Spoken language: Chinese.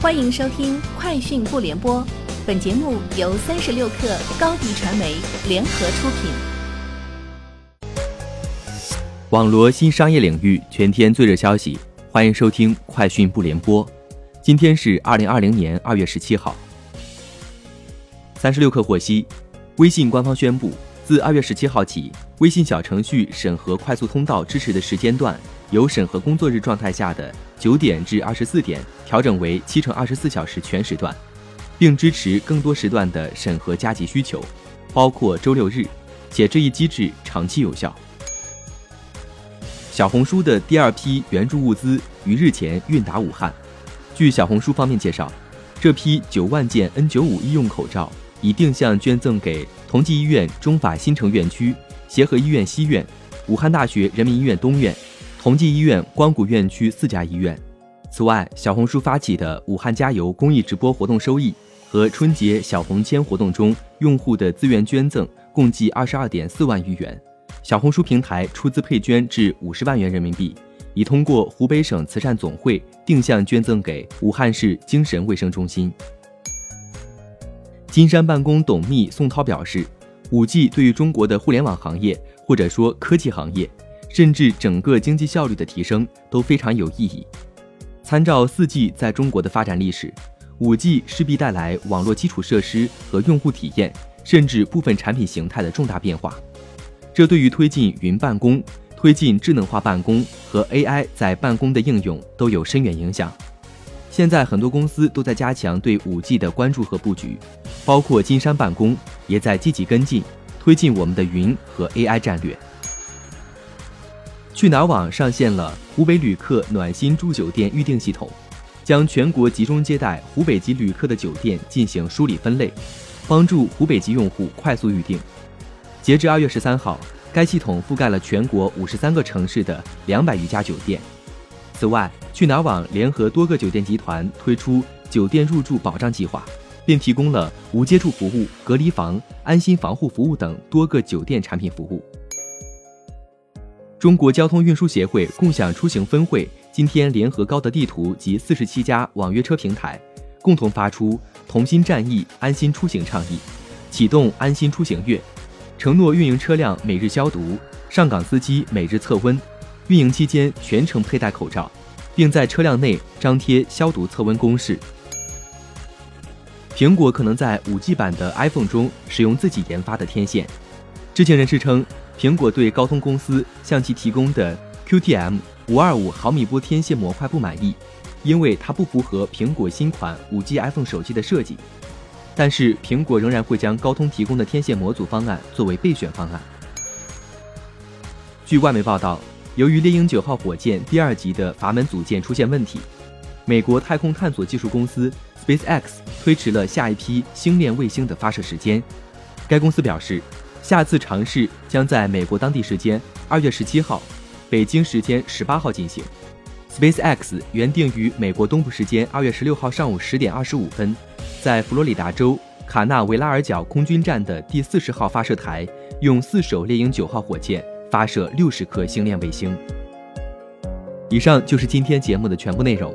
欢迎收听《快讯不联播》，本节目由三十六克高低传媒联合出品。网罗新商业领域全天最热消息，欢迎收听《快讯不联播》。今天是二零二零年二月十七号。三十六克获悉，微信官方宣布，自二月十七号起，微信小程序审核快速通道支持的时间段。由审核工作日状态下的九点至二十四点调整为七乘二十四小时全时段，并支持更多时段的审核加急需求，包括周六日，且这一机制长期有效。小红书的第二批援助物资于日前运达武汉。据小红书方面介绍，这批九万件 N95 医用口罩已定向捐赠给同济医院中法新城院区、协和医院西院、武汉大学人民医院东院。同济医院光谷院区四家医院。此外，小红书发起的“武汉加油”公益直播活动收益和春节小红签活动中用户的自愿捐赠共计二十二点四万余元。小红书平台出资配捐至五十万元人民币，已通过湖北省慈善总会定向捐赠给武汉市精神卫生中心。金山办公董秘宋涛表示，五 G 对于中国的互联网行业或者说科技行业。甚至整个经济效率的提升都非常有意义。参照四 G 在中国的发展历史，五 G 势必带来网络基础设施和用户体验，甚至部分产品形态的重大变化。这对于推进云办公、推进智能化办公和 AI 在办公的应用都有深远影响。现在很多公司都在加强对五 G 的关注和布局，包括金山办公也在积极跟进，推进我们的云和 AI 战略。去哪儿网上线了湖北旅客暖心住酒店预订系统，将全国集中接待湖北籍旅客的酒店进行梳理分类，帮助湖北籍用户快速预订。截至二月十三号，该系统覆盖了全国五十三个城市的两百余家酒店。此外，去哪儿网联合多个酒店集团推出酒店入住保障计划，并提供了无接触服务、隔离房、安心防护服务等多个酒店产品服务。中国交通运输协会共享出行分会今天联合高德地图及四十七家网约车平台，共同发出“同心战役，安心出行”倡议，启动“安心出行月”，承诺运营车辆每日消毒，上岗司机每日测温，运营期间全程佩戴口罩，并在车辆内张贴消毒测温公示。苹果可能在五 G 版的 iPhone 中使用自己研发的天线。知情人士称。苹果对高通公司向其提供的 QTM 五二五毫米波天线模块不满意，因为它不符合苹果新款五 G iPhone 手机的设计。但是苹果仍然会将高通提供的天线模组方案作为备选方案。据外媒报道，由于猎鹰九号火箭第二级的阀门组件出现问题，美国太空探索技术公司 SpaceX 推迟了下一批星链卫星的发射时间。该公司表示。下次尝试将在美国当地时间二月十七号，北京时间十八号进行。SpaceX 原定于美国东部时间二月十六号上午十点二十五分，在佛罗里达州卡纳维拉尔角空军站的第四十号发射台，用四艘猎鹰九号火箭发射六十颗星链卫星。以上就是今天节目的全部内容，